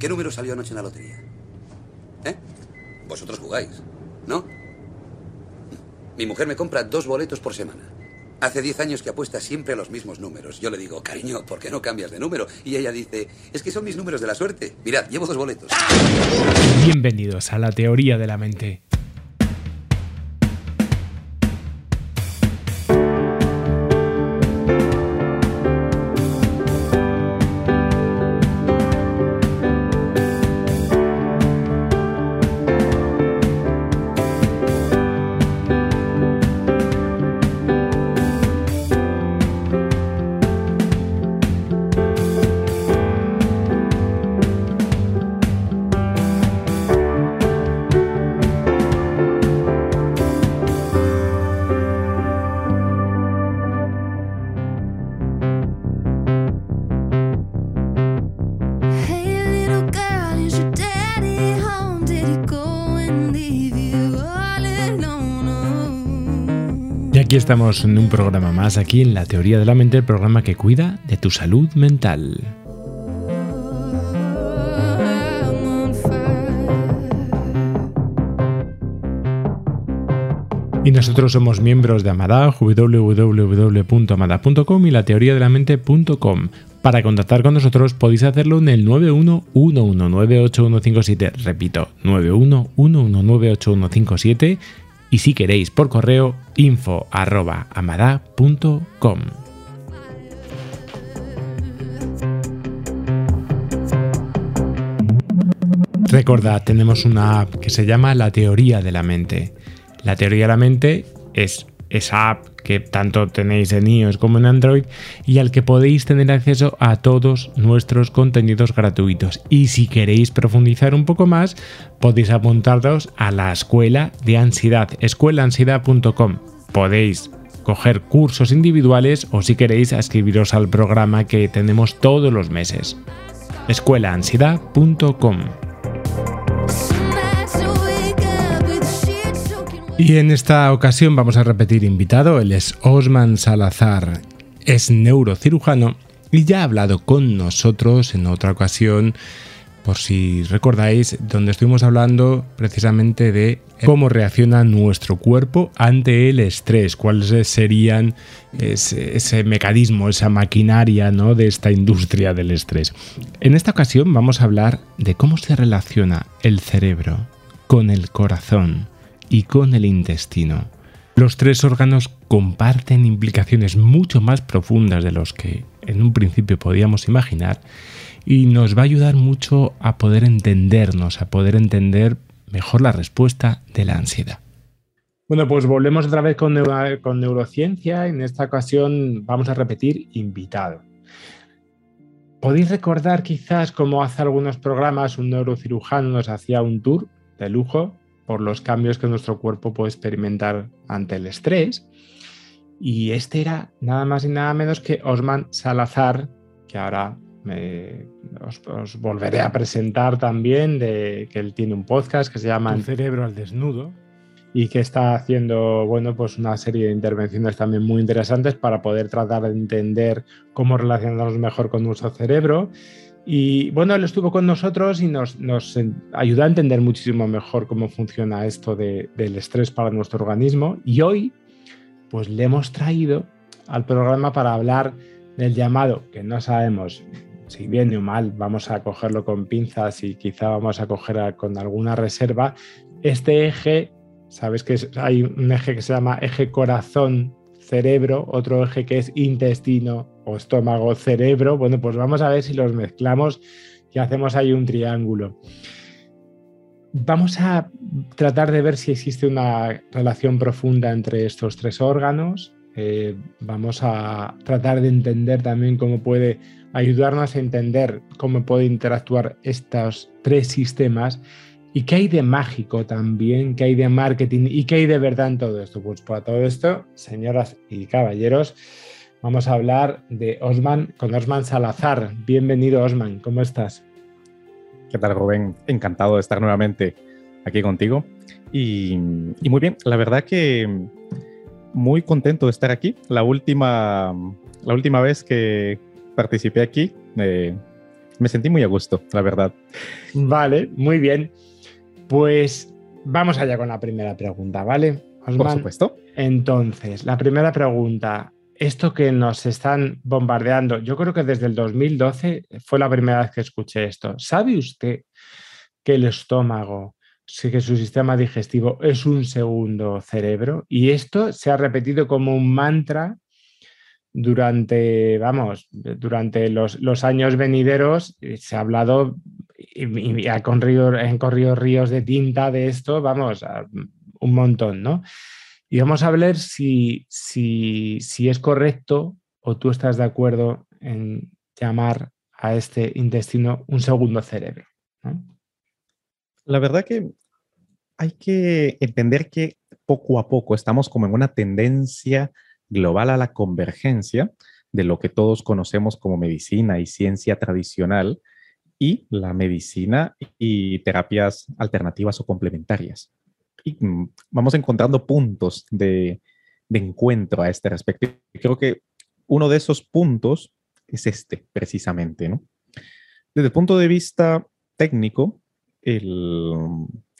¿Qué número salió anoche en la lotería? ¿Eh? Vosotros jugáis, ¿no? Mi mujer me compra dos boletos por semana. Hace diez años que apuesta siempre a los mismos números. Yo le digo, cariño, ¿por qué no cambias de número? Y ella dice, es que son mis números de la suerte. Mirad, llevo dos boletos. Bienvenidos a la teoría de la mente. Estamos en un programa más, aquí en La Teoría de la Mente, el programa que cuida de tu salud mental. Y nosotros somos miembros de Amada, www.amada.com y la teoría de la mente.com. Para contactar con nosotros podéis hacerlo en el 911198157. Repito, 911198157. Y si queréis por correo, info arroba amada.com. Recordad, tenemos una app que se llama La Teoría de la Mente. La Teoría de la Mente es esa app que tanto tenéis en iOS como en Android y al que podéis tener acceso a todos nuestros contenidos gratuitos. Y si queréis profundizar un poco más, podéis apuntaros a la Escuela de Ansiedad, escuelaansiedad.com. Podéis coger cursos individuales o si queréis escribiros al programa que tenemos todos los meses. escuelaansiedad.com. Y en esta ocasión vamos a repetir invitado, él es Osman Salazar, es neurocirujano y ya ha hablado con nosotros en otra ocasión, por si recordáis, donde estuvimos hablando precisamente de cómo reacciona nuestro cuerpo ante el estrés, cuáles serían ese, ese mecanismo, esa maquinaria ¿no? de esta industria del estrés. En esta ocasión vamos a hablar de cómo se relaciona el cerebro con el corazón y con el intestino. Los tres órganos comparten implicaciones mucho más profundas de los que en un principio podíamos imaginar y nos va a ayudar mucho a poder entendernos, a poder entender mejor la respuesta de la ansiedad. Bueno, pues volvemos otra vez con, neuro- con neurociencia. En esta ocasión vamos a repetir invitado. ¿Podéis recordar quizás cómo hace algunos programas un neurocirujano nos hacía un tour de lujo por los cambios que nuestro cuerpo puede experimentar ante el estrés? Y este era nada más y nada menos que Osman Salazar, que ahora me- os, os volveré a presentar también, de que él tiene un podcast que se llama Un cerebro al desnudo. y que está haciendo bueno, pues una serie de intervenciones también muy interesantes para poder tratar de entender cómo relacionarnos mejor con nuestro cerebro. Y bueno, él estuvo con nosotros y nos, nos ayudó a entender muchísimo mejor cómo funciona esto de- del estrés para nuestro organismo. Y hoy, pues le hemos traído al programa para hablar del llamado, que no sabemos si bien o mal, vamos a cogerlo con pinzas y quizá vamos a coger con alguna reserva, este eje Sabes que hay un eje que se llama eje corazón-cerebro, otro eje que es intestino o estómago-cerebro. Bueno, pues vamos a ver si los mezclamos y hacemos ahí un triángulo. Vamos a tratar de ver si existe una relación profunda entre estos tres órganos. Eh, vamos a tratar de entender también cómo puede ayudarnos a entender cómo pueden interactuar estos tres sistemas y qué hay de mágico también, qué hay de marketing y qué hay de verdad en todo esto. Pues para todo esto, señoras y caballeros, vamos a hablar de Osman con Osman Salazar. Bienvenido, Osman, ¿cómo estás? ¿Qué tal, Rubén? Encantado de estar nuevamente aquí contigo. Y, y muy bien, la verdad que muy contento de estar aquí. La última, la última vez que participé aquí, eh, me sentí muy a gusto, la verdad. Vale, muy bien. Pues vamos allá con la primera pregunta, ¿vale? Por supuesto. Entonces, la primera pregunta, esto que nos están bombardeando, yo creo que desde el 2012 fue la primera vez que escuché esto. ¿Sabe usted que el estómago, sí que su sistema digestivo es un segundo cerebro? Y esto se ha repetido como un mantra durante, vamos, durante los, los años venideros. eh, Se ha hablado y, y ha corrido, han corrido ríos de tinta de esto, vamos, un montón, ¿no? Y vamos a ver si, si, si es correcto o tú estás de acuerdo en llamar a este intestino un segundo cerebro. La verdad que hay que entender que poco a poco estamos como en una tendencia global a la convergencia de lo que todos conocemos como medicina y ciencia tradicional y la medicina y terapias alternativas o complementarias. Y mm, vamos encontrando puntos de, de encuentro a este respecto. Y creo que uno de esos puntos es este, precisamente, ¿no? Desde el punto de vista técnico, el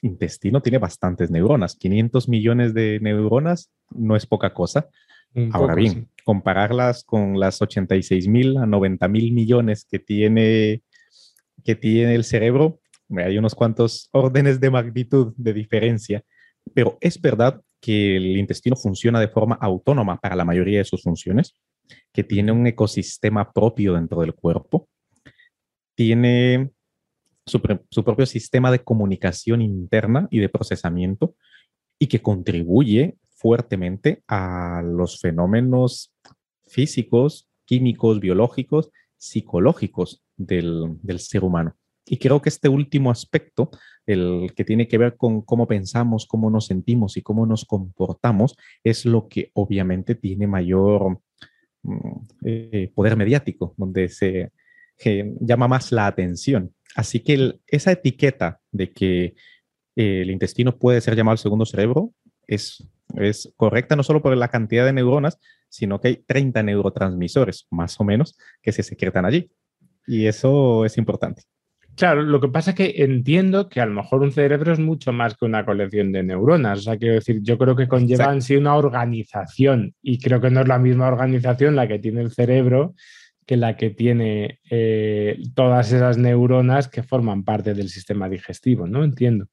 intestino tiene bastantes neuronas. 500 millones de neuronas no es poca cosa. Un Ahora poco, bien, sí. compararlas con las 86 mil a 90 mil millones que tiene, que tiene el cerebro, hay unos cuantos órdenes de magnitud de diferencia, pero es verdad que el intestino funciona de forma autónoma para la mayoría de sus funciones, que tiene un ecosistema propio dentro del cuerpo, tiene su, su propio sistema de comunicación interna y de procesamiento y que contribuye fuertemente a los fenómenos físicos, químicos, biológicos, psicológicos del, ser humano. Y creo que este último aspecto, el que tiene que ver con cómo pensamos, cómo nos sentimos y cómo nos comportamos, es lo que obviamente tiene mayor mm, eh, poder mediático, donde se llama más la atención. Así que esa etiqueta de que eh, el intestino puede ser llamado el segundo cerebro es, es correcta no solo por la cantidad de neuronas, sino que hay 30 neurotransmisores, más o menos, que se secretan allí. Y eso es importante. Claro, lo que pasa es que entiendo que a lo mejor un cerebro es mucho más que una colección de neuronas. O sea, quiero decir, yo creo que conlleva en sí una organización y creo que no es la misma organización la que tiene el cerebro que la que tiene eh, todas esas neuronas que forman parte del sistema digestivo, ¿no? Entiendo.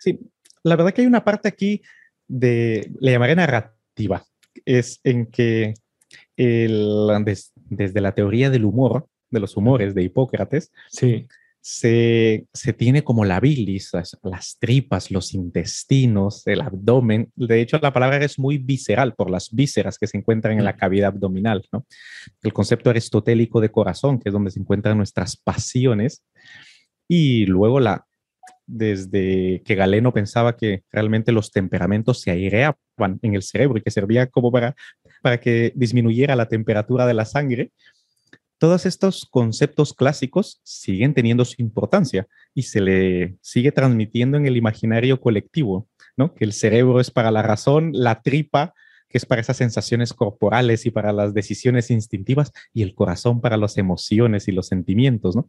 Sí, la verdad que hay una parte aquí de, le llamaré narrativa, es en que el, des- desde la teoría del humor, de los humores de Hipócrates, Sí, se, se tiene como la bilis, las, las tripas, los intestinos, el abdomen. De hecho, la palabra es muy visceral por las vísceras que se encuentran en la cavidad abdominal, ¿no? El concepto aristotélico de corazón, que es donde se encuentran nuestras pasiones, y luego la, desde que Galeno pensaba que realmente los temperamentos se aireaban en el cerebro y que servía como para, para que disminuyera la temperatura de la sangre, todos estos conceptos clásicos siguen teniendo su importancia y se le sigue transmitiendo en el imaginario colectivo, ¿no? Que el cerebro es para la razón, la tripa, que es para esas sensaciones corporales y para las decisiones instintivas, y el corazón para las emociones y los sentimientos, ¿no?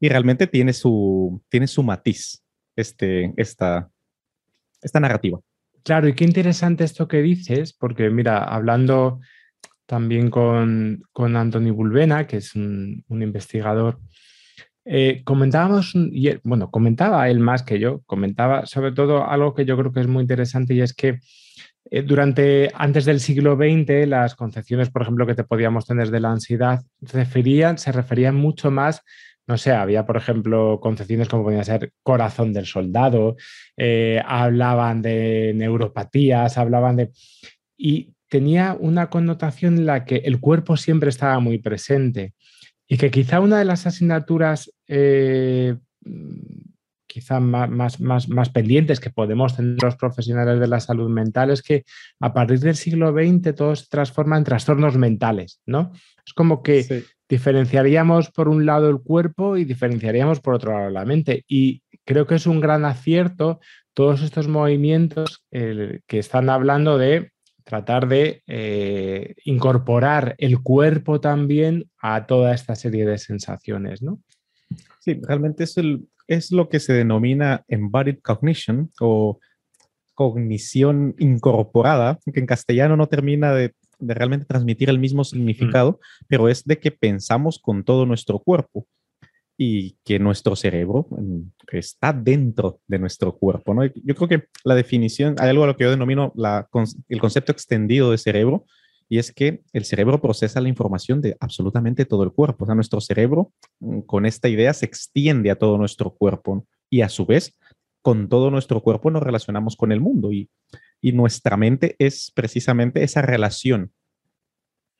Y realmente tiene su, tiene su matiz este, esta, esta narrativa. Claro, y qué interesante esto que dices, porque mira, hablando también con, con Anthony Bulbena, que es un, investigador, eh, comentábamos, él- bueno, comentaba él más que yo, comentaba sobre todo algo que yo creo que es muy interesante y es que eh, durante, antes del siglo XX, las concepciones, por ejemplo, que te podíamos tener de la ansiedad, referían, se referían mucho más, no sé, había, por ejemplo, concepciones como podía ser corazón del soldado, eh, hablaban de neuropatías, hablaban de... Y tenía una connotación en la que el cuerpo siempre estaba muy presente. Y que quizá una de las asignaturas eh, quizá más, más, más, más, pendientes que podemos tener los profesionales de la salud mental es que a partir del siglo XX todo se transforma en trastornos mentales, ¿no? Es como que sí. Diferenciaríamos por un lado el cuerpo y diferenciaríamos por otro lado la mente. Y creo que es un gran acierto todos estos movimientos que están hablando de tratar de eh, incorporar el cuerpo también a toda esta serie de sensaciones, ¿no? Sí, realmente es, es lo que se denomina embodied cognition o cognición incorporada, que en castellano no termina de, de realmente transmitir el mismo significado, mm. pero es de que pensamos con todo nuestro cuerpo y que nuestro cerebro mm, está dentro de nuestro cuerpo. ¿no? Yo creo que la definición, hay algo a lo que yo denomino la, el concepto extendido de cerebro, y es que el cerebro procesa la información de absolutamente todo el cuerpo. O sea, nuestro cerebro mm, con esta idea se extiende a todo nuestro cuerpo y a su vez con todo nuestro cuerpo nos relacionamos con el mundo y, y nuestra mente es precisamente esa relación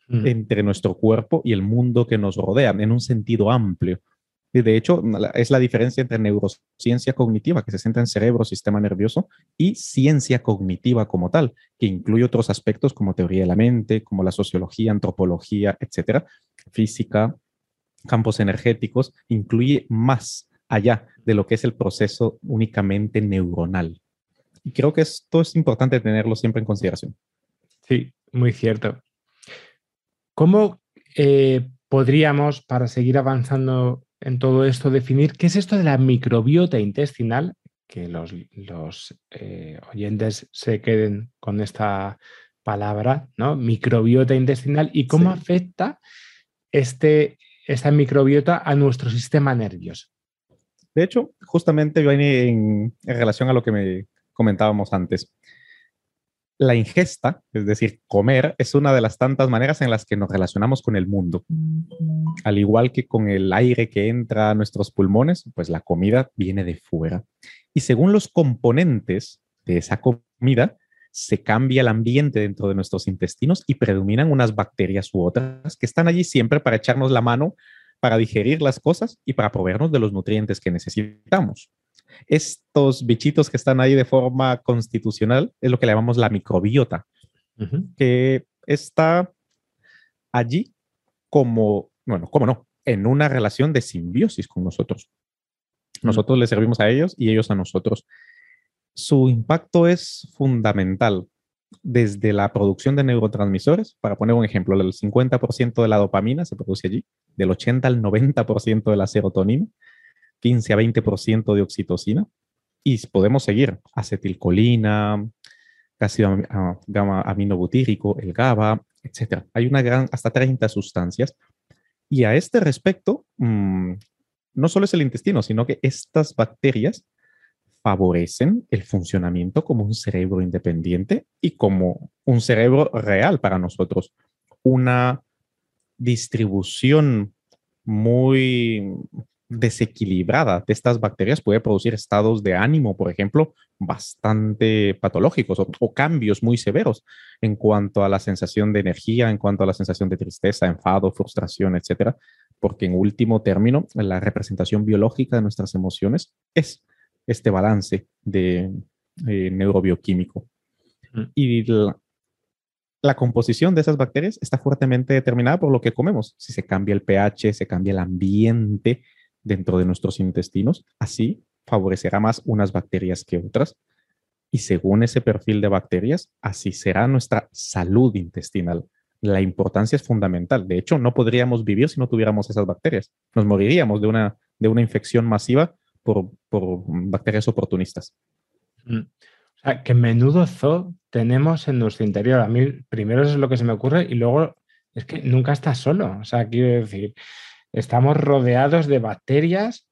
mm. entre nuestro cuerpo y el mundo que nos rodea en un sentido amplio. Y de hecho, es la diferencia entre neurociencia cognitiva, que se centra en cerebro, sistema nervioso, y ciencia cognitiva como tal, que incluye otros aspectos como teoría de la mente, como la sociología, antropología, etcétera, física, campos energéticos, incluye más allá de lo que es el proceso únicamente neuronal. Y creo que esto es importante tenerlo siempre en consideración. Sí, muy cierto. ¿Cómo eh, podríamos, para seguir avanzando en todo esto, definir qué es esto de la microbiota intestinal, que los, los eh, oyentes se queden con esta palabra, ¿no? Microbiota intestinal y cómo sí. afecta este, esta microbiota a nuestro sistema nervioso. De hecho, justamente viene en, en relación a lo que me comentábamos antes la ingesta, es decir, comer, es una de las tantas maneras en las que nos relacionamos con el mundo. Al igual que con el aire que entra a nuestros pulmones, pues la comida viene de fuera. Y según los componentes de esa comida, se cambia el ambiente dentro de nuestros intestinos y predominan unas bacterias u otras que están allí siempre para echarnos la mano, para digerir las cosas y para proveernos de los nutrientes que necesitamos estos bichitos que están ahí de forma constitucional es lo que le llamamos la microbiota, uh -huh. que está allí como, bueno, cómo no, en una relación de simbiosis con nosotros. Nosotros uh -huh. les servimos a ellos y ellos a nosotros. Su impacto es fundamental desde la producción de neurotransmisores, para poner un ejemplo, el 50% de la dopamina se produce allí, del 80 al 90% de la serotonina, 15 a 20% de oxitocina y podemos seguir acetilcolina, ácido gamma aminobutírico, el GABA, etc. Hay una gran, hasta 30 sustancias. Y a este respecto, mmm, no solo es el intestino, sino que estas bacterias favorecen el funcionamiento como un cerebro independiente y como un cerebro real para nosotros. Una distribución muy desequilibrada de estas bacterias puede producir estados de ánimo, por ejemplo, bastante patológicos o, o, cambios muy severos en cuanto a la sensación de energía, en cuanto a la sensación de tristeza, enfado, frustración, etcétera, porque en último término, la representación biológica de nuestras emociones es este balance de eh, neurobioquímico. Mm. Y la, la composición de esas bacterias está fuertemente determinada por lo que comemos. Si se cambia el pH, se cambia el ambiente, dentro de nuestros intestinos, así favorecerá más unas bacterias que otras. Y según ese perfil de bacterias, así será nuestra salud intestinal. La importancia es fundamental. De hecho, no podríamos vivir si no tuviéramos esas bacterias. Nos moriríamos de una, de una infección masiva por, por bacterias oportunistas. Mm. O sea, que menudo zoo tenemos en nuestro interior. A mí, primero eso es lo que se me ocurre y luego es que nunca estás solo. O sea, quiero decir, estamos rodeados de bacterias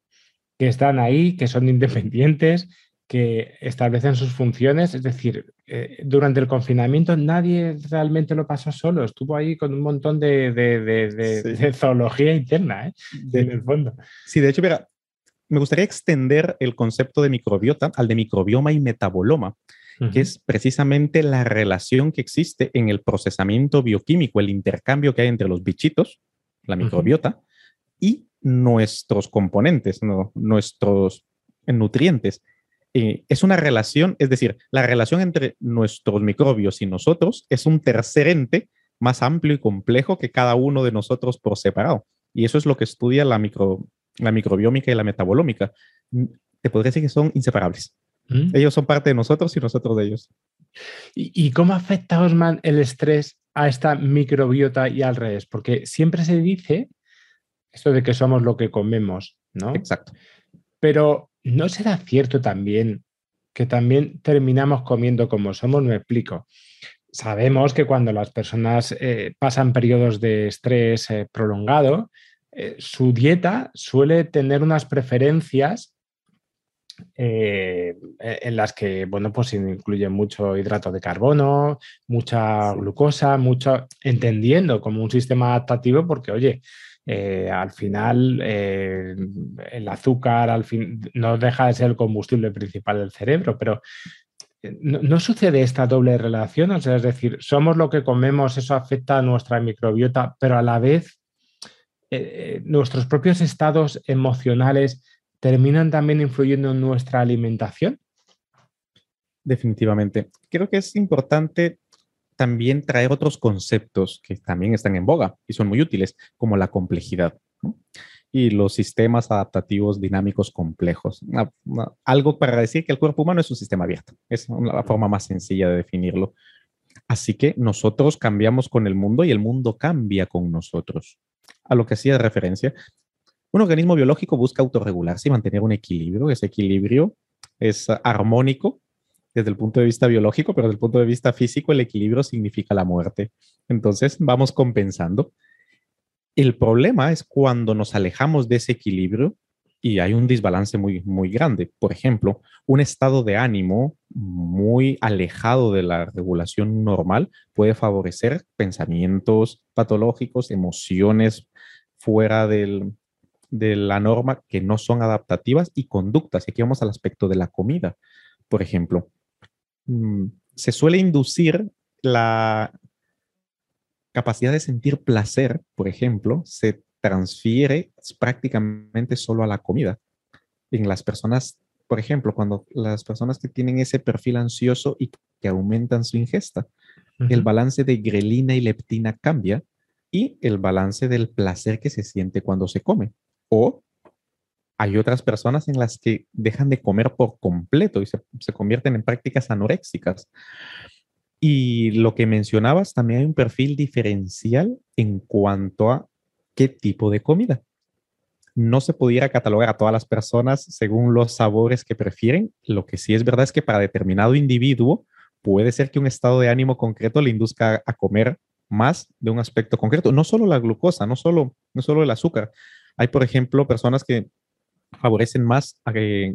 que están ahí, que son independientes, que establecen sus funciones. Es decir, eh, durante el confinamiento nadie realmente lo pasó solo, estuvo ahí con un montón de, de, de, zoología interna, ¿eh? en el fondo. Sí, de hecho, mira, me gustaría extender el concepto de microbiota al de microbioma y metaboloma, uh -huh. que es precisamente la relación que existe en el procesamiento bioquímico, el intercambio que hay entre los bichitos, la microbiota, uh -huh y nuestros componentes, ¿no? nuestros nutrientes. Eh, es una relación, es decir, la relación entre nuestros microbios y nosotros es un tercer ente más amplio y complejo que cada uno de nosotros por separado. Y eso es lo que estudia la, micro, la microbiómica y la metabolómica. Mm, Te podría decir que son inseparables. ¿Mm? Ellos son parte de nosotros y nosotros de ellos. ¿Y, y cómo afecta, Osman, el estrés a esta microbiota y al revés? Porque siempre se dice esto de que somos lo que comemos, ¿no? Exacto. Pero ¿no será cierto también que también terminamos comiendo como somos? Me explico. Sabemos que cuando las personas eh, pasan periodos de estrés eh, prolongado, eh, su dieta suele tener unas preferencias eh, en las que, bueno, pues incluye mucho hidrato de carbono, mucha glucosa, mucho, entendiendo como un sistema adaptativo, porque, oye, eh, al final eh, el azúcar al fin, no deja de ser el combustible principal del cerebro, pero eh, no, sucede esta doble relación, es decir, somos lo que comemos, eso afecta a nuestra microbiota, pero a la vez nuestros propios estados emocionales terminan también influyendo en nuestra alimentación. Definitivamente. Creo que es importante también traer otros conceptos que también están en boga y son muy útiles, como la complejidad ¿no? y los sistemas adaptativos dinámicos complejos. Una- una- algo para decir que el cuerpo humano es un sistema abierto. Es una- la forma más sencilla de definirlo. Así que nosotros cambiamos con el mundo y el mundo cambia con nosotros. A lo que hacía referencia, un organismo biológico busca autorregularse y mantener un equilibrio. Ese equilibrio es ah, armónico desde el punto de vista biológico, pero desde el punto de vista físico, el equilibrio significa la muerte. Entonces, vamos compensando. El problema es cuando nos alejamos de ese equilibrio y hay un desbalance muy, muy grande. Por ejemplo, un estado de ánimo muy alejado de la regulación normal puede favorecer pensamientos patológicos, emociones fuera del, de la norma que no son adaptativas y conductas. Y aquí vamos al aspecto de la comida. Por ejemplo, se suele inducir la capacidad de sentir placer, por ejemplo, se transfiere prácticamente solo a la comida. En las personas, por ejemplo, cuando las personas que tienen ese perfil ansioso y que aumentan su ingesta, el balance de grelina y leptina cambia y el balance del placer que se siente cuando se come. O hay otras personas en las que dejan de comer por completo y se, se convierten en prácticas anoréxicas. Y lo que mencionabas, también hay un perfil diferencial en cuanto a qué tipo de comida. No se pudiera catalogar a todas las personas según los sabores que prefieren. Lo que sí es verdad es que para determinado individuo puede ser que un estado de ánimo concreto le induzca a comer más de un aspecto concreto. No solo la glucosa, no solo, no solo el azúcar. Hay, por ejemplo, personas que favorecen más eh,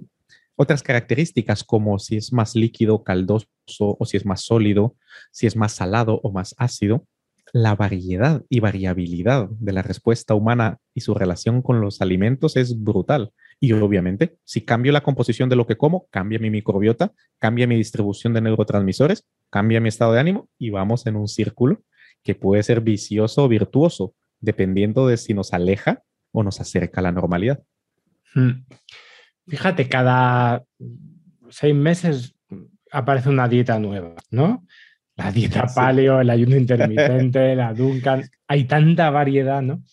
otras características como si es más líquido, caldoso o si es más sólido, si es más salado o más ácido. La variedad y variabilidad de la respuesta humana y su relación con los alimentos es brutal. Y obviamente, si cambio la composición de lo que como, cambia mi microbiota, cambia mi distribución de neurotransmisores, cambia mi estado de ánimo y vamos en un círculo que puede ser vicioso o virtuoso, dependiendo de si nos aleja o nos acerca a la normalidad. Mm. Fíjate, cada seis meses aparece una dieta nueva, ¿no? La dieta Sí. paleo, el ayuno intermitente, la Duncan, hay tanta variedad, ¿no?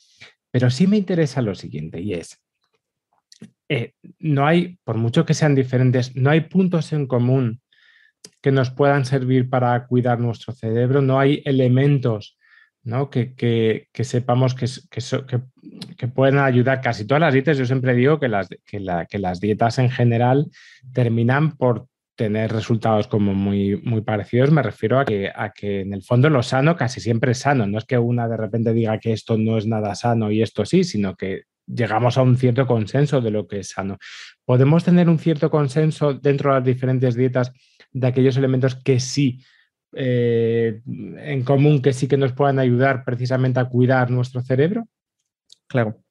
Pero sí me interesa lo siguiente y es, eh, no hay, por mucho que sean diferentes, no hay puntos en común que nos puedan servir para cuidar nuestro cerebro, no hay elementos ¿no? que, que- sepamos que, pueden ayudar. Casi todas las dietas, yo siempre digo que las dietas en general terminan por tener resultados como muy, muy parecidos. Me refiero a que, a que en el fondo lo sano casi siempre es sano. No es que una de repente diga que esto no es nada sano y esto sí, sino que llegamos a un cierto consenso de lo que es sano. Podemos tener un cierto consenso dentro de las diferentes dietas de aquellos elementos que sí eh, en común, que sí que nos puedan ayudar precisamente a cuidar nuestro cerebro. Claro.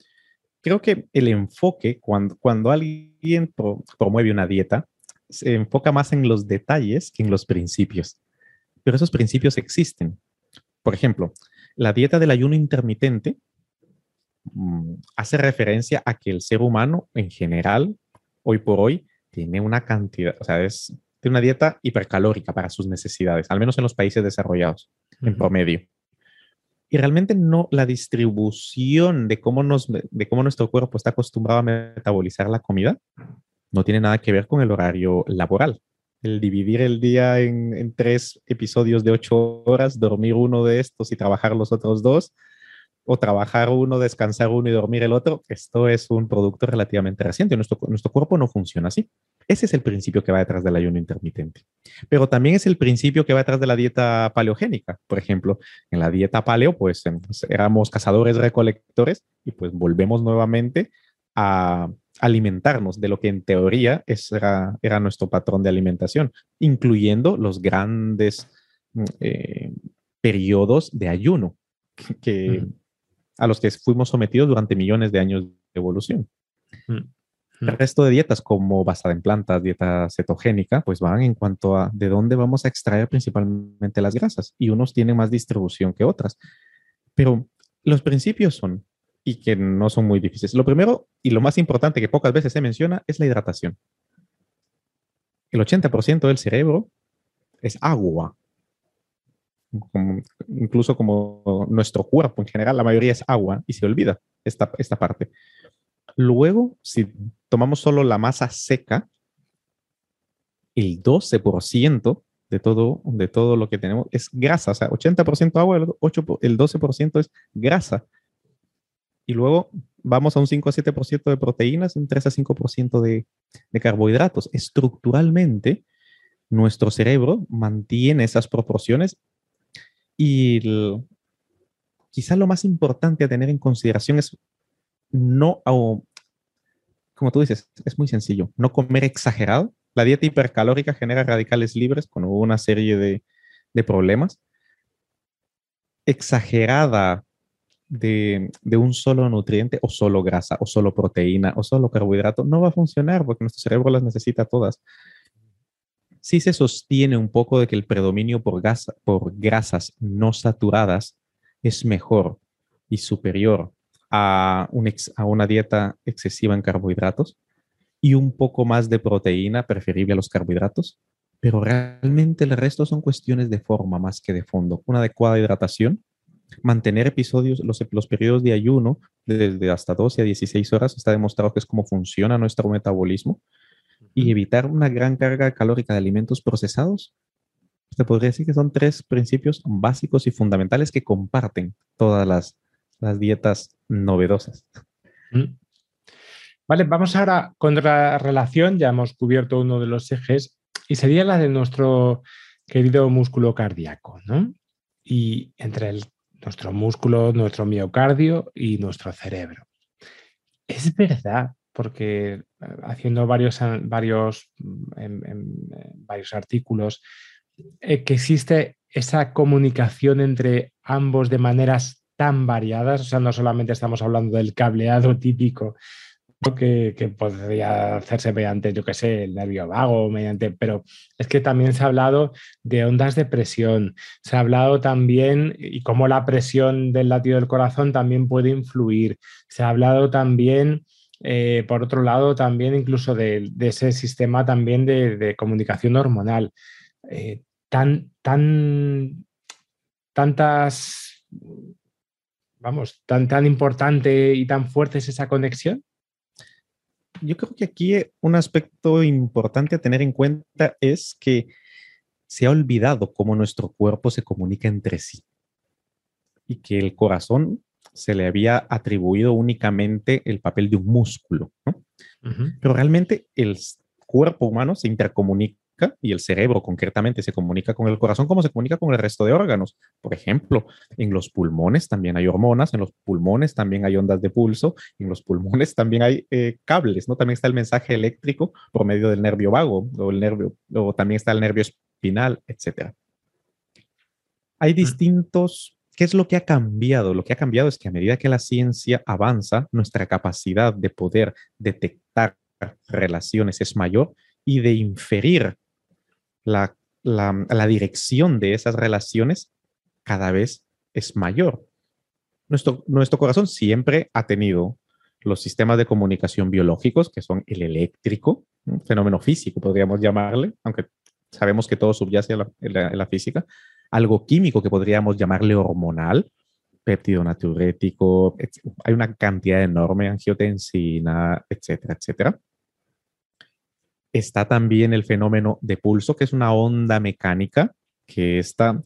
Creo que el enfoque, cuando, cuando alguien pro- promueve una dieta, se enfoca más en los detalles que en los principios. Pero esos principios existen. Por ejemplo, la dieta del ayuno intermitente mm, hace referencia a que el ser humano en general, hoy por hoy, tiene una cantidad, o sea, es tiene una dieta hipercalórica para sus necesidades, al menos en los países desarrollados, en promedio. Y realmente no la distribución de cómo, nos, de cómo nuestro cuerpo está acostumbrado a metabolizar la comida no tiene nada que ver con el horario laboral. El dividir el día en, en tres episodios de ocho horas, dormir uno de estos y trabajar los otros dos, o trabajar uno, descansar uno y dormir el otro, esto es un producto relativamente reciente. Nuestro, nuestro cuerpo no funciona así. Ese es el principio que va detrás del ayuno intermitente. Pero también es el principio que va detrás de la dieta paleogénica. Por ejemplo, en la dieta paleo, pues em, éramos cazadores recolectores y pues volvemos nuevamente a alimentarnos de lo que en teoría era, era nuestro patrón de alimentación, incluyendo los grandes mm, eh, periodos de ayuno que, que- Mm. a los que fuimos sometidos durante millones de años de evolución. Mm. El resto de dietas, como basada en plantas, dieta cetogénica, pues van en cuanto a de dónde vamos a extraer principalmente las grasas. Y unos tienen más distribución que otras. Pero los principios son, y que no son muy difíciles. Lo primero y lo más importante que pocas veces se menciona es la hidratación. El 80% del cerebro es agua. Incluso como nuestro cuerpo en general, la mayoría es agua y se olvida esta, esta parte. Luego, si tomamos solo la masa seca, el 12% de todo, de todo lo que tenemos es grasa, o sea, 80% agua, el, 8, po- el 12% es grasa. Y luego vamos a un 5 a 7% de proteínas, un 3 a 5% de, de carbohidratos. Estructuralmente, nuestro cerebro mantiene esas proporciones y el- quizá lo más importante a tener en consideración es no, como tú dices, es muy sencillo, no comer exagerado. La dieta hipercalórica genera radicales libres con una serie de, problemas. Exagerada de, un solo nutriente o solo grasa o solo proteína o solo carbohidrato no va a funcionar porque nuestro cerebro las necesita todas. Sí se sostiene un poco de que el predominio por grasas no saturadas es mejor y superior a, un ex- a una dieta excesiva en carbohidratos y un poco más de proteína preferible a los carbohidratos, pero realmente el resto son cuestiones de forma más que de fondo. Una adecuada hidratación, mantener episodios, los, los periodos de ayuno desde hasta 12 a 16 horas, está demostrado que es como funciona nuestro metabolismo, y evitar una gran carga calórica de alimentos procesados. Se podría decir que son tres principios básicos y fundamentales que comparten todas las, las dietas novedosas. Mm. Vale, vamos ahora con la relación, ya hemos cubierto uno de los ejes, y sería la de nuestro querido músculo cardíaco, ¿no? Y entre nuestro músculo, nuestro miocardio y nuestro cerebro. Es verdad, porque eh, haciendo varios, varios, mm, en varios artículos, eh, que existe esa comunicación entre ambos de maneras tan variadas, o sea, no solamente estamos hablando del cableado típico que, podría hacerse mediante, yo qué sé, el nervio vago, mediante, pero es que también se ha hablado de ondas de presión, se ha hablado también y cómo la presión del latido del corazón también puede influir, se ha hablado también, eh, por otro lado, también incluso de, ese sistema también de, de comunicación hormonal. Eh, tan, tan, tantas, vamos, tan, tan importante y tan fuerte es esa conexión. Yo creo que aquí un aspecto importante a tener en cuenta es que se ha olvidado cómo nuestro cuerpo se comunica entre sí y que el corazón se le había atribuido únicamente el papel de un músculo, ¿no? Pero realmente el cuerpo humano se intercomunica y el cerebro concretamente se comunica con el corazón como se comunica con el resto de órganos. Por ejemplo, en los pulmones también hay hormonas, en los pulmones también hay ondas de pulso, en los pulmones también hay eh, cables, ¿no? También está el mensaje eléctrico por medio del nervio vago o el nervio, o también está el nervio espinal, etcétera. Hay distintos ¿Qué es lo que ha cambiado? Lo que ha cambiado es que a medida que la ciencia avanza, nuestra capacidad de poder detectar relaciones es mayor y de inferir la, la, dirección de esas relaciones cada vez es mayor. nuestro, nuestro corazón siempre ha tenido los sistemas de comunicación biológicos, que son el eléctrico, un fenómeno físico, podríamos llamarle, aunque sabemos que todo subyace en la, física, algo químico que podríamos llamarle hormonal, péptido natriurético, etc. hay una cantidad enorme, angiotensina, etcétera, etcétera. Está también el fenómeno de pulso, que es una onda mecánica que está,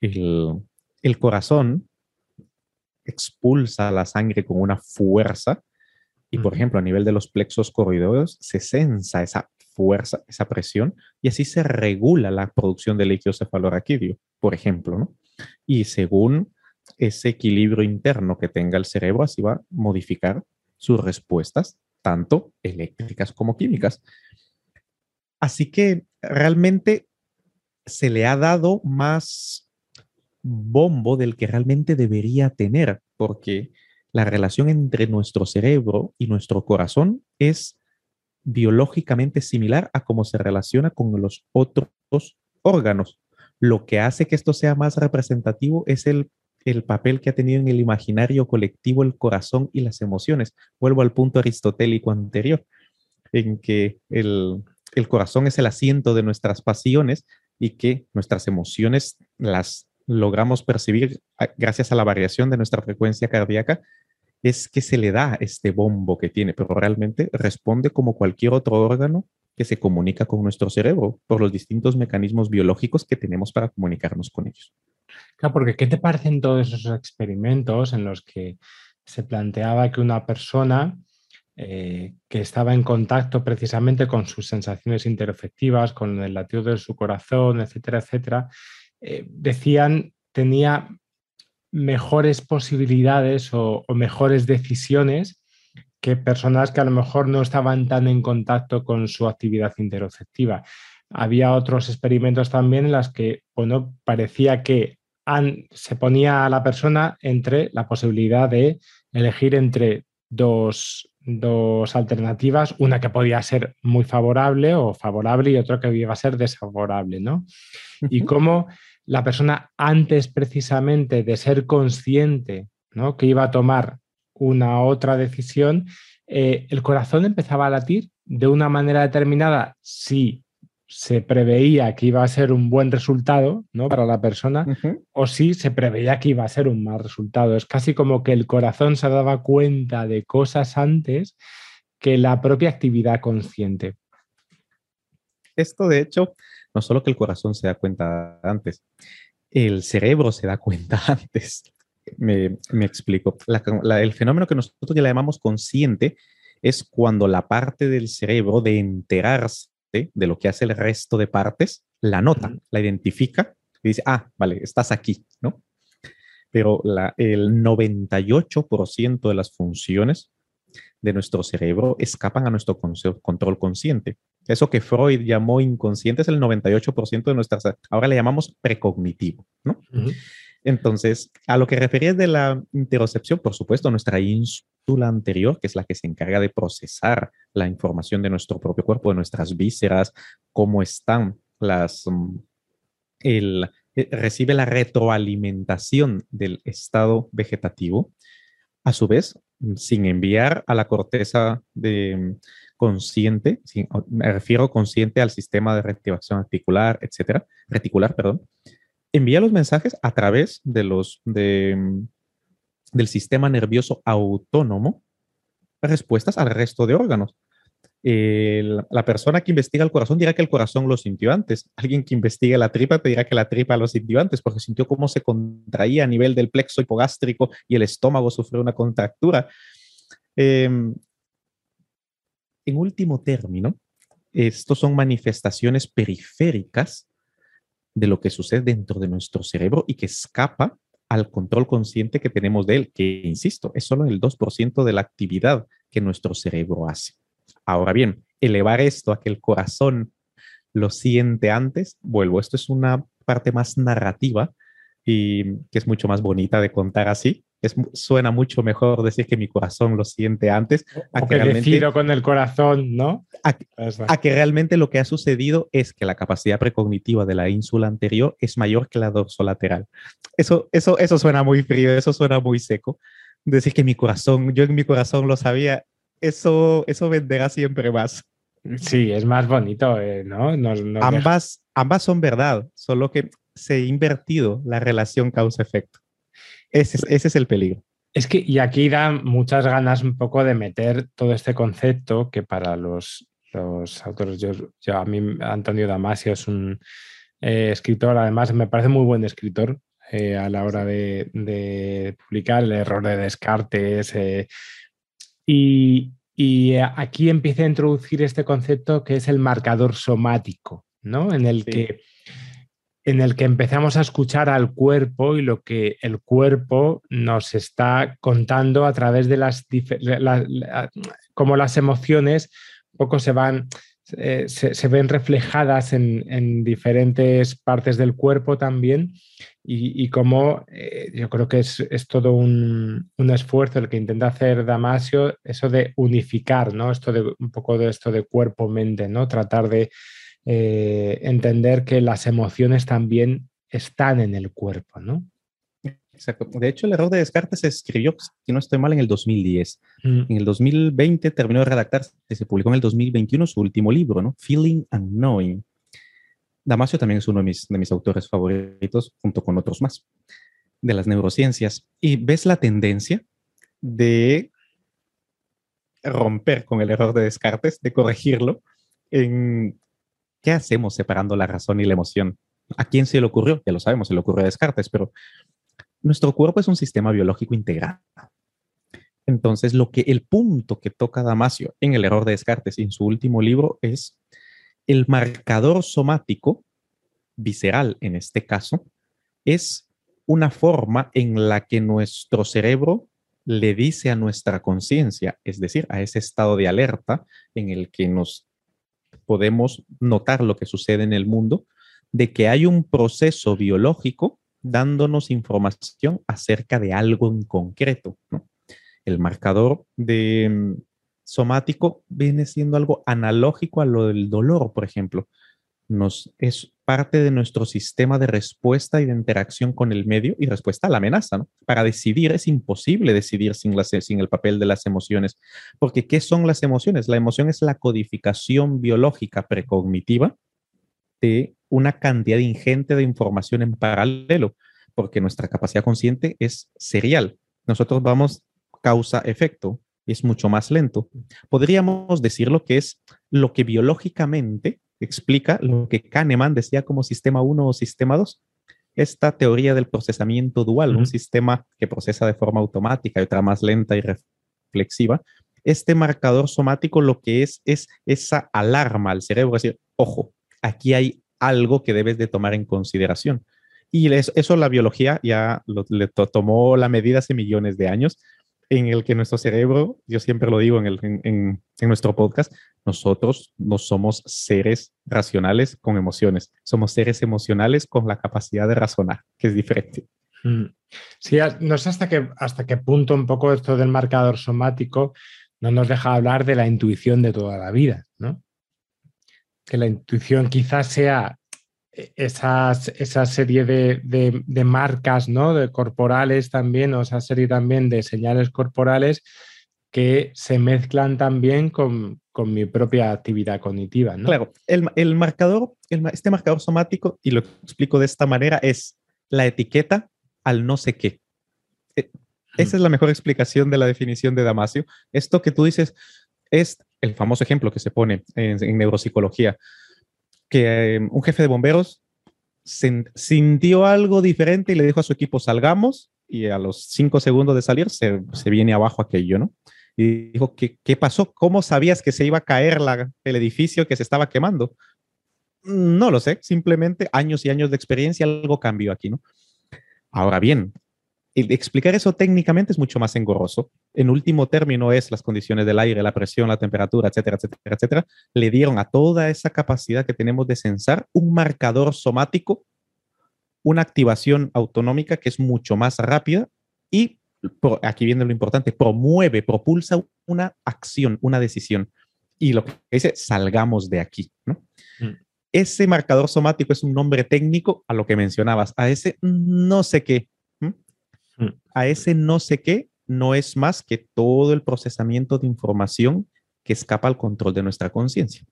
el, el corazón expulsa la sangre con una fuerza y, por ejemplo, a nivel de los plexos corridoreos se sensa esa fuerza, esa presión y así se regula la producción de líquido cefalorraquídeo, por ejemplo, ¿no? Y según ese equilibrio interno que tenga el cerebro, así va a modificar sus respuestas, tanto eléctricas como químicas. Así que realmente se le ha dado más bombo del que realmente debería tener, porque la relación entre nuestro cerebro y nuestro corazón es biológicamente similar a cómo se relaciona con los otros órganos. Lo que hace que esto sea más representativo es el, el papel que ha tenido en el imaginario colectivo el corazón y las emociones. Vuelvo al punto aristotélico anterior, en que el, el corazón es el asiento de nuestras pasiones y que nuestras emociones las logramos percibir a- gracias a la variación de nuestra frecuencia cardíaca, es que se le da este bombo que tiene, pero realmente responde como cualquier otro órgano que se comunica con nuestro cerebro por los distintos mecanismos biológicos que tenemos para comunicarnos con ellos. Claro, porque ¿qué te parecen todos esos experimentos en los que se planteaba que una persona eh, que estaba en contacto precisamente con sus sensaciones interefectivas, con el latido de su corazón, etcétera, etcétera, eh, decían tenía mejores posibilidades o, mejores decisiones que personas que a lo mejor no estaban tan en contacto con su actividad interoceptiva. Había otros experimentos también en los que bueno, parecía que se ponía a la persona entre la posibilidad de elegir entre dos, dos alternativas, una que podía ser muy favorable o favorable y otra que iba a ser desfavorable, ¿no? Y cómo la persona antes precisamente de ser consciente ¿no? que iba a tomar una otra decisión, eh, el corazón empezaba a latir de una manera determinada si se preveía que iba a ser un buen resultado ¿no? para la persona o si se preveía que iba a ser un mal resultado. Es casi como que el corazón se daba cuenta de cosas antes que la propia actividad consciente. Esto, de hecho, no solo que el corazón se da cuenta antes, el cerebro se da cuenta antes. Me, me explico. La- la- el fenómeno que nosotros ya le llamamos consciente es cuando la parte del cerebro de enterarse de lo que hace el resto de partes, la nota, la identifica y dice, ah, vale, estás aquí, ¿no? Pero la- el 98% de las funciones de nuestro cerebro escapan a nuestro control consciente. Eso que Freud llamó inconsciente es el 98% de nuestras, ahora le llamamos precognitivo, ¿no? Entonces, a lo que referías de la interocepción, por supuesto, nuestra ínsula anterior, que es la que se encarga de procesar la información de nuestro propio cuerpo, de nuestras vísceras, cómo están las, mm, el, eh, recibe la retroalimentación del estado vegetativo, a su vez, mm, sin enviar a la corteza de, mm, consciente, me refiero consciente al sistema de reactivación articular, etcétera, reticular, perdón, envía los mensajes a través de los, mm, del sistema nervioso autónomo respuestas al resto de órganos. La persona que investiga el corazón dirá que el corazón lo sintió antes. Alguien que investiga la tripa te dirá que la tripa lo sintió antes porque sintió cómo se contraía a nivel del plexo hipogástrico y el estómago sufrió una contractura. Em, en último término, estos son manifestaciones periféricas de lo que sucede dentro de nuestro cerebro y que escapa al control consciente que tenemos de él, que, insisto, es solo el 2% de la actividad que nuestro cerebro hace. Ahora bien, elevar esto a que el corazón lo siente antes, vuelvo, esto es una parte más narrativa y que es mucho más bonita de contar así, Es, suena mucho mejor decir que mi corazón lo siente antes a que, que realmente, con el corazón, ¿no? A, a, que realmente lo que ha sucedido es que la capacidad precognitiva de la ínsula anterior es mayor que la dorsolateral. Eso, eso, eso suena muy frío, eso suena muy seco. Decir que mi corazón, yo en mi corazón lo sabía, eso, eso venderá siempre más. Sí, es más bonito, eh, ¿no? Nos, nos ambas, ambas son verdad, solo que se ha invertido la relación causa-efecto. Ese, ese es el peligro. Es que, y aquí da muchas ganas un poco de meter todo este concepto que para los, los autores, yo, yo, a mí Antonio Damasio es un eh, escritor, además me parece muy buen escritor eh, a la hora de, de, publicar el error de Descartes. Eh, y, y, aquí empieza a introducir este concepto que es el marcador somático, ¿no? En el sí. que en el que empezamos a escuchar al cuerpo y lo que el cuerpo nos está contando a través de las, la, la, como las emociones poco se van, eh, se, ven reflejadas en, en, diferentes partes del cuerpo también y, y como eh, yo creo que es, es todo un, un, esfuerzo el que intenta hacer Damasio, eso de unificar, ¿no? Esto de un poco de esto de cuerpo-mente, ¿no? Tratar de eh, entender que las emociones también están en el cuerpo, ¿no? Exacto. De hecho, el error de Descartes se escribió, si no estoy mal, en el 2010. Mm. En el 2020 terminó de redactarse, se publicó en el 2021 su último libro, ¿no? Feeling and Knowing. Damasio también es uno de mis, de mis autores favoritos, junto con otros más, de las neurociencias. Y ves la tendencia de romper con el error de Descartes, de corregirlo en ¿Qué hacemos separando la razón y la emoción? ¿A quién se le ocurrió? Ya lo sabemos, se le ocurrió a Descartes, pero nuestro cuerpo es un sistema biológico integrado. Entonces, lo que el punto que toca Damasio en el error de Descartes en su último libro es el marcador somático, visceral en este caso, es una forma en la que nuestro cerebro le dice a nuestra conciencia, es decir, a ese estado de alerta en el que nos podemos notar lo que sucede en el mundo, de que hay un proceso biológico dándonos información acerca de algo en concreto. ¿no? El marcador de mm, somático viene siendo algo analógico a lo del dolor, por ejemplo. Nos, es parte de nuestro sistema de respuesta y de interacción con el medio y respuesta a la amenaza. ¿no? Para decidir es imposible decidir sin, las, sin el papel de las emociones, porque ¿qué son las emociones? La emoción es la codificación biológica precognitiva de una cantidad ingente de información en paralelo, porque nuestra capacidad consciente es serial. Nosotros vamos causa-efecto, es mucho más lento. Podríamos decirlo que es lo que biológicamente explica lo que Kahneman decía como sistema 1 o sistema 2. Esta teoría del procesamiento dual, uh -huh. un sistema que procesa de forma automática y otra más lenta y reflexiva. Este marcador somático lo que es es esa alarma al cerebro, es decir, ojo, aquí hay algo que debes de tomar en consideración. Y eso, eso la biología ya lo, le to tomó la medida hace millones de años, en el que nuestro cerebro, yo siempre lo digo en, el, en, en, nuestro podcast, nosotros no somos seres racionales con emociones, somos seres emocionales con la capacidad de razonar, que es diferente. Mm. Sí, no sé hasta qué, hasta qué punto un poco esto del marcador somático no nos deja hablar de la intuición de toda la vida, ¿no? Que la intuición quizás sea esas, esa serie de, de, de, marcas ¿no? de corporales también, o esa serie también de señales corporales que se mezclan también con, con mi propia actividad cognitiva. ¿no? Claro, el, el marcador, el, este marcador somático, y lo explico de esta manera, es la etiqueta al no sé qué. Esa es la mejor explicación de la definición de Damasio. Esto que tú dices es el famoso ejemplo que se pone en, en neuropsicología que eh, un jefe de bomberos sintió algo diferente y le dijo a su equipo, salgamos, y a los cinco segundos de salir se, viene abajo aquello, ¿no? Y dijo, ¿qué, ¿qué, pasó? ¿Cómo sabías que se iba a caer el edificio que se estaba quemando? No lo sé, simplemente años y años de experiencia, algo cambió aquí, ¿no? Ahora bien, explicar eso técnicamente es mucho más engorroso. En último término es las condiciones del aire, la presión, la temperatura, etcétera, etcétera, etcétera. Le dieron a toda esa capacidad que tenemos de sensar un marcador somático, una activación autonómica que es mucho más rápida y aquí viene lo importante, promueve, propulsa una acción, una decisión. Y lo que dice, salgamos de aquí, ¿no? Mm. Ese marcador somático es un nombre técnico a lo que mencionabas, a ese no sé qué. Mm. A ese no sé qué no es más que todo el procesamiento de información que escapa al control de nuestra conciencia.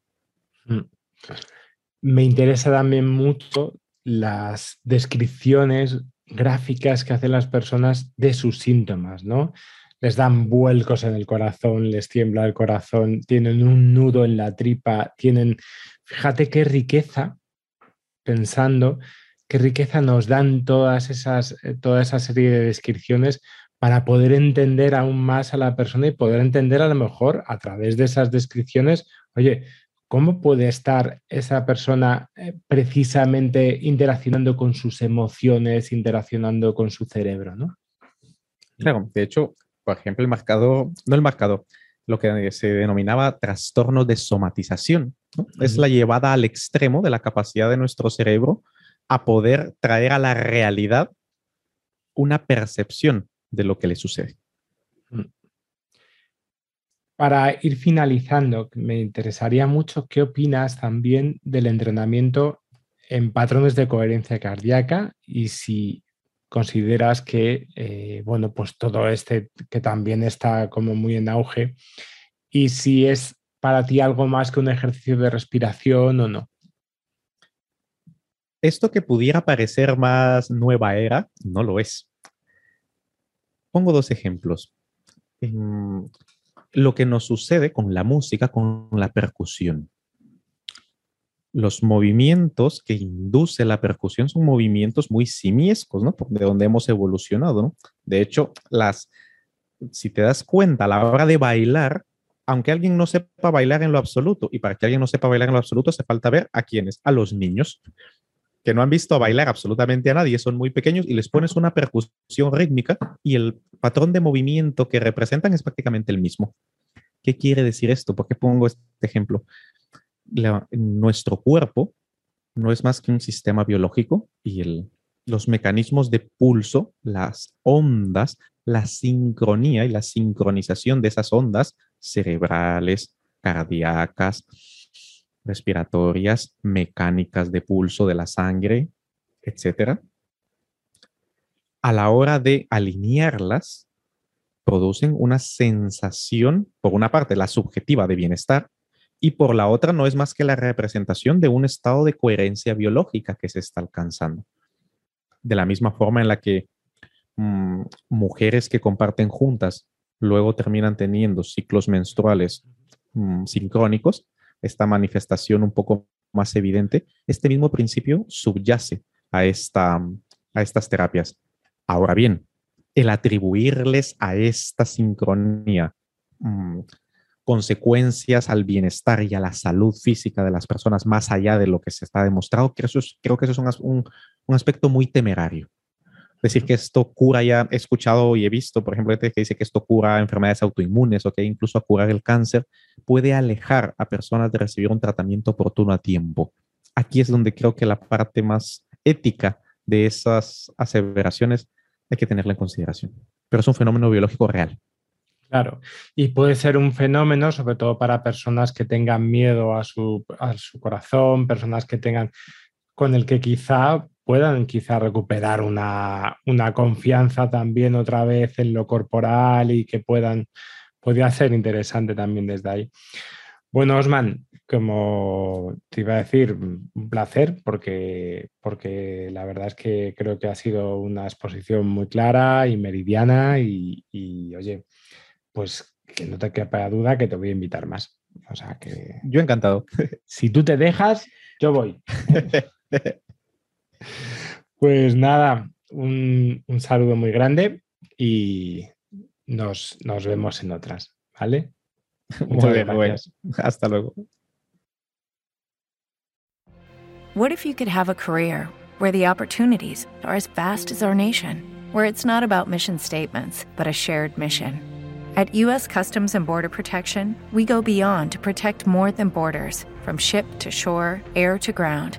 Me interesa también mucho las descripciones gráficas que hacen las personas de sus síntomas, ¿no? Les dan vuelcos en el corazón, les tiembla el corazón, tienen un nudo en la tripa, tienen, fíjate qué riqueza, pensando, qué riqueza nos dan todas esas, eh, toda esa serie de descripciones para poder entender aún más a la persona y poder entender a lo mejor a través de esas descripciones, oye, ¿cómo puede estar esa persona eh, precisamente interaccionando con sus emociones, interaccionando con su cerebro, ¿no? Claro, de hecho, por ejemplo, el marcador, no el marcador, lo que se denominaba trastorno de somatización, ¿no? es la llevada al extremo de la capacidad de nuestro cerebro a poder traer a la realidad una percepción de lo que le sucede. Para ir finalizando, me interesaría mucho qué opinas también del entrenamiento en patrones de coherencia cardíaca y si consideras que, eh, bueno, pues todo este que también está como muy en auge y si es para ti algo más que un ejercicio de respiración o no. Esto que pudiera parecer más nueva era, no lo es. Pongo dos ejemplos. En lo que nos sucede con la música, con la percusión. Los movimientos que induce la percusión son movimientos muy simiescos, ¿no? De donde hemos evolucionado, ¿no? De hecho, las, si te das cuenta, a la hora de bailar, aunque alguien no sepa bailar en lo absoluto, y para que alguien no sepa bailar en lo absoluto, hace falta ver a quiénes, a los niños que no han visto bailar absolutamente a nadie, son muy pequeños y les pones una percusión rítmica y el patrón de movimiento que representan es prácticamente el mismo. ¿Qué quiere decir esto? ¿Por qué pongo este ejemplo? La- nuestro cuerpo no es más que un sistema biológico y el- los mecanismos de pulso, las ondas, la sincronía y la sincronización de esas ondas cerebrales, cardíacas, respiratorias, mecánicas de pulso de la sangre, etcétera. A la hora de alinearlas, producen una sensación, por una parte, la subjetiva de bienestar, y por la otra no es más que la representación de un estado de coherencia biológica que se está alcanzando. De la misma forma en la que mm, mujeres que comparten juntas luego terminan teniendo ciclos menstruales mm, sincrónicos, esta manifestación un poco más evidente, este mismo principio subyace a, esta, a estas terapias. Ahora bien, el atribuirles a esta sincronía mm, consecuencias al bienestar y a la salud física de las personas más allá de lo que se está demostrado, creo, que eso es un aspecto muy temerario. Decir que esto cura ya, he escuchado y he visto, por ejemplo, que dice que esto cura enfermedades autoinmunes o que incluso a curar el cáncer, puede alejar a personas de recibir un tratamiento oportuno a tiempo. Aquí es donde creo que la parte más ética de esas aseveraciones hay que tenerla en consideración. Pero es un fenómeno biológico real. Claro, y puede ser un fenómeno, sobre todo para personas que tengan miedo a su, a su corazón, personas que tengan, con el que quizá puedan quizá recuperar una, una confianza también otra vez en lo corporal y que puedan, podría ser interesante también desde ahí. Bueno, Osman, como te iba a decir, un placer porque, porque la verdad es que creo que ha sido una exposición muy clara y meridiana y, y, oye, pues que no te quepa duda que te voy a invitar más. O sea que Yo encantado. si tú te dejas, yo voy. Pues nada, un, un saludo muy grande y nos, nos vemos en otras, ¿vale? Muy bien, gracias. Hasta luego. What if you could have a career where the opportunities are as vast as our nation, where it's not about mission statements, but a shared mission? At U.S. Customs and Border Protection, we go beyond to protect more than borders from ship to shore, air to ground,